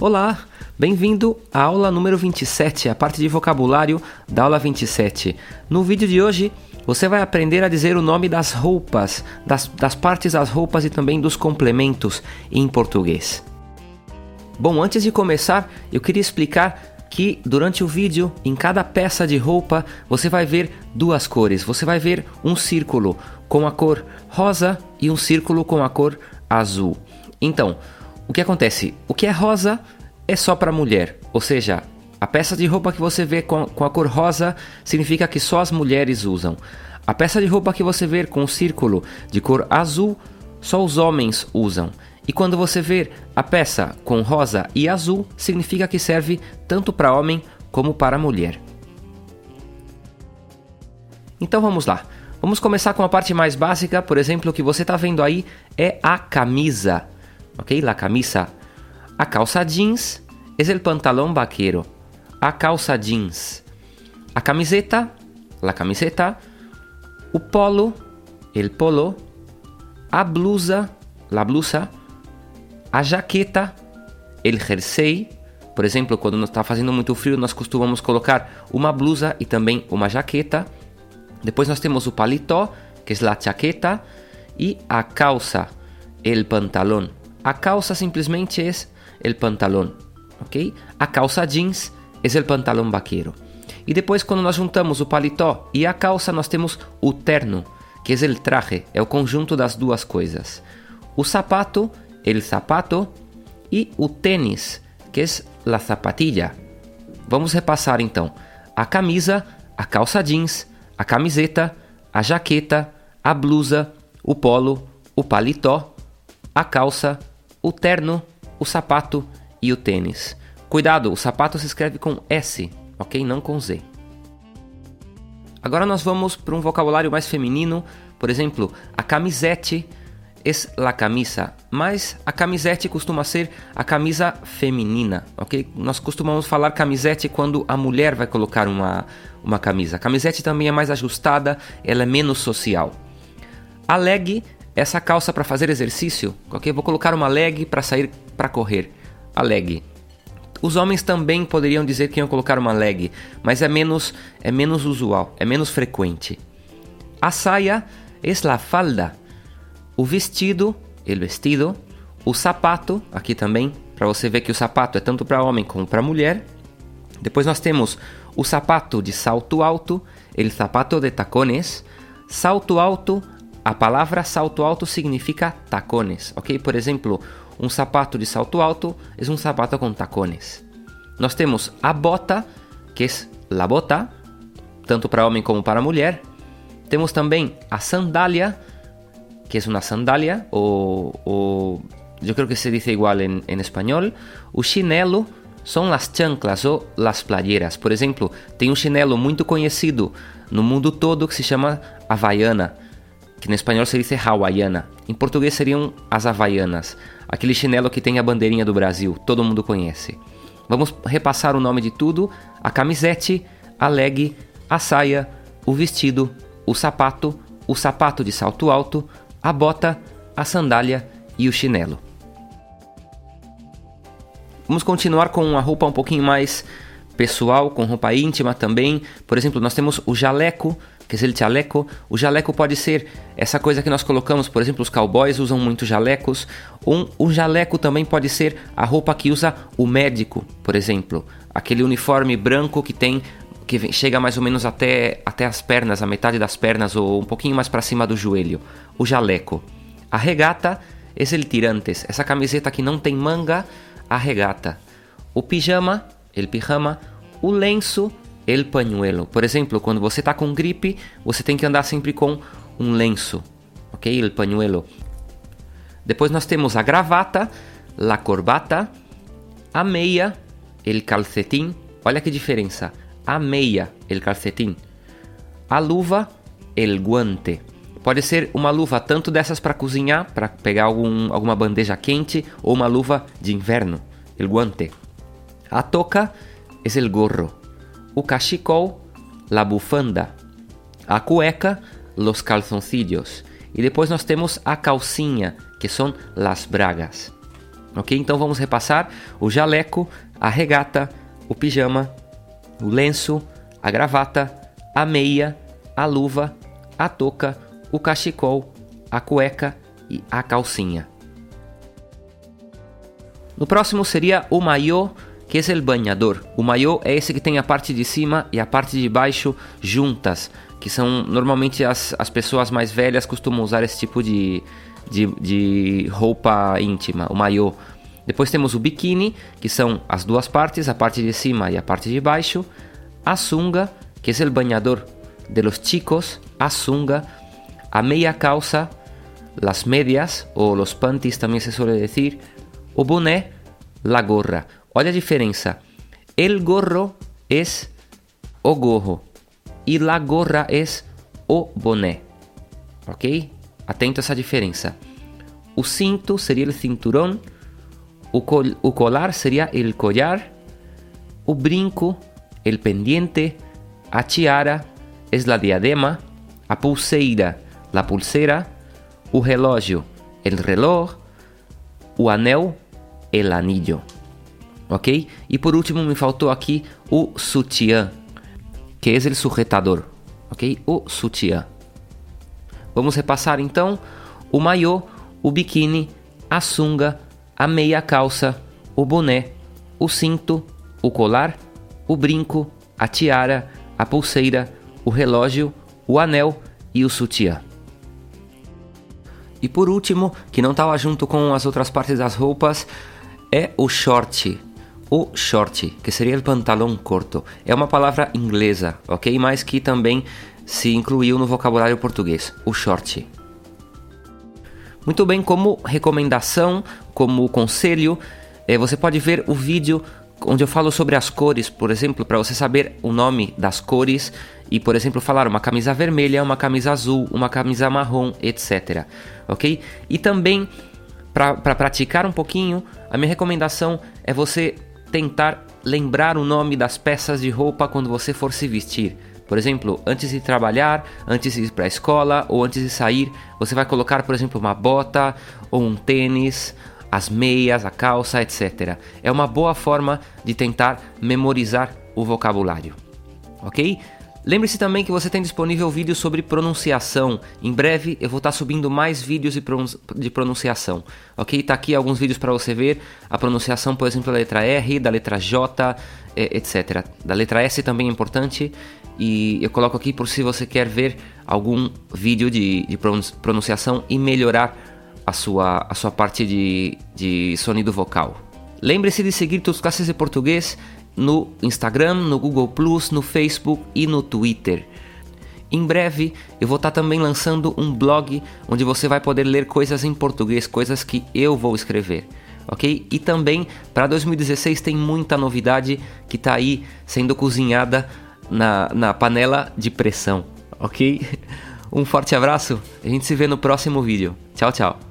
Olá, bem-vindo à aula número 27, a parte de vocabulário da aula 27. No vídeo de hoje, você vai aprender a dizer o nome das roupas, das, das partes das roupas e também dos complementos em português. Bom, antes de começar, eu queria explicar que durante o vídeo, em cada peça de roupa, você vai ver duas cores. Você vai ver um círculo com a cor rosa e um círculo com a cor azul. Então, o que acontece? O que é rosa é só para mulher, ou seja, a peça de roupa que você vê com, com a cor rosa significa que só as mulheres usam. A peça de roupa que você vê com o círculo de cor azul, só os homens usam. E quando você vê a peça com rosa e azul, significa que serve tanto para homem como para mulher. Então vamos lá. Vamos começar com a parte mais básica, por exemplo, o que você está vendo aí é a camisa ok? La camisa. A calça jeans es el pantalón vaquero. A calça jeans. A camiseta, la camiseta. O polo, el polo. A blusa, la blusa. A jaqueta, el jersey. Por exemplo, quando está fazendo muito frio, nós costumamos colocar uma blusa e também uma jaqueta. Depois nós temos o paletó, que é a chaqueta, e a calça, el pantalón. A calça simplesmente é o pantalão, ok? A calça jeans é o pantalão vaqueiro. E depois, quando nós juntamos o paletó e a calça, nós temos o terno, que é o traje, é o conjunto das duas coisas. O sapato, el sapato, e o tênis, que é a zapatilla. Vamos repassar então: a camisa, a calça jeans, a camiseta, a jaqueta, a blusa, o polo, o paletó, a calça, o terno, o sapato e o tênis. Cuidado, o sapato se escreve com S, ok? Não com Z. Agora nós vamos para um vocabulário mais feminino, por exemplo, a camisete é la camisa, mas a camisete costuma ser a camisa feminina, ok? Nós costumamos falar camisete quando a mulher vai colocar uma, uma camisa. A camisete também é mais ajustada, ela é menos social. A leg essa calça para fazer exercício, ok? Vou colocar uma leg para sair para correr. A leg. Os homens também poderiam dizer que iam colocar uma leg, mas é menos é menos usual, é menos frequente. A saia é la falda. O vestido, el vestido, o sapato, aqui também, para você ver que o sapato é tanto para homem como para mulher. Depois nós temos o sapato de salto alto, el zapato de tacones, salto alto, a palavra salto alto significa tacones, ok? Por exemplo, um sapato de salto alto é um sapato com tacones. Nós temos a bota, que é la bota, tanto para homem como para mulher. Temos também a sandália, que é uma sandália, ou, ou eu creio que se diz igual em, em espanhol. O chinelo são as chanclas ou as playeras. Por exemplo, tem um chinelo muito conhecido no mundo todo que se chama Havaiana que no espanhol se diz hawaiana. Em português seriam as havaianas, aquele chinelo que tem a bandeirinha do Brasil, todo mundo conhece. Vamos repassar o nome de tudo: a camisete, a leg, a saia, o vestido, o sapato, o sapato de salto alto, a bota, a sandália e o chinelo. Vamos continuar com uma roupa um pouquinho mais pessoal, com roupa íntima também. Por exemplo, nós temos o jaleco, que é o chaleco. O jaleco pode ser essa coisa que nós colocamos, por exemplo, os cowboys usam muito jalecos. Um, um jaleco também pode ser a roupa que usa o médico, por exemplo. Aquele uniforme branco que tem que chega mais ou menos até, até as pernas, a metade das pernas ou um pouquinho mais para cima do joelho. O jaleco. A regata é o tirantes, essa camiseta que não tem manga, a regata. O pijama, el pijama, o lenço el pañuelo. Por exemplo, quando você está com gripe, você tem que andar sempre com um lenço, ok? El pañuelo. Depois nós temos a gravata, la corbata, a meia, el calcetim. Olha que diferença. A meia, el calcetim. A luva, el guante. Pode ser uma luva tanto dessas para cozinhar, para pegar algum, alguma bandeja quente, ou uma luva de inverno, el guante. A toca é el gorro o cachecol, la bufanda, a cueca, los calzoncillos. E depois nós temos a calcinha, que são las bragas. Ok? Então vamos repassar o jaleco, a regata, o pijama, o lenço, a gravata, a meia, a luva, a touca, o cachecol, a cueca e a calcinha. No próximo seria o maiô, que é o banhador. O maiô é esse que tem a parte de cima e a parte de baixo juntas, que são normalmente as, as pessoas mais velhas costumam usar esse tipo de, de, de roupa íntima, o maiô. Depois temos o biquíni, que são as duas partes, a parte de cima e a parte de baixo. A sunga, que é o banhador de los chicos, a sunga. A meia calça, las medias, ou los panties também se suele decir. O boné, la gorra. Olha a diferença. El gorro é o gorro e la gorra é o boné. Ok? Atento a essa diferença. O cinto seria o cinturão, o, col o colar seria o collar, o brinco, o pendiente, a tiara é a diadema, a pulseira, la pulseira, o relógio, el reloj, o anel, el anillo. Ok? E por último me faltou aqui o sutiã, que é o sujetador. Ok? O sutiã. Vamos repassar então o maiô, o biquíni, a sunga, a meia calça, o boné, o cinto, o colar, o brinco, a tiara, a pulseira, o relógio, o anel e o sutiã. E por último, que não estava junto com as outras partes das roupas, é o short. O short, que seria o pantalão curto. É uma palavra inglesa, ok? Mas que também se incluiu no vocabulário português. O short. Muito bem, como recomendação, como conselho, eh, você pode ver o vídeo onde eu falo sobre as cores, por exemplo, para você saber o nome das cores e, por exemplo, falar uma camisa vermelha, uma camisa azul, uma camisa marrom, etc. Ok? E também, para pra praticar um pouquinho, a minha recomendação é você tentar lembrar o nome das peças de roupa quando você for se vestir. Por exemplo, antes de trabalhar, antes de ir para a escola ou antes de sair, você vai colocar, por exemplo, uma bota ou um tênis, as meias, a calça, etc. É uma boa forma de tentar memorizar o vocabulário. Ok? Lembre-se também que você tem disponível vídeo sobre pronunciação. Em breve eu vou estar subindo mais vídeos de pronunciação. Ok? Tá aqui alguns vídeos para você ver a pronunciação, por exemplo, da letra R, da letra J, etc. Da letra S também é importante. E eu coloco aqui por se você quer ver algum vídeo de, de pronunciação e melhorar a sua, a sua parte de, de sonido vocal. Lembre-se de seguir Tudo Classes de Português no Instagram, no Google no Facebook e no Twitter. Em breve eu vou estar também lançando um blog onde você vai poder ler coisas em português, coisas que eu vou escrever, ok? E também para 2016 tem muita novidade que está aí sendo cozinhada na, na panela de pressão, ok? Um forte abraço, a gente se vê no próximo vídeo. Tchau, tchau.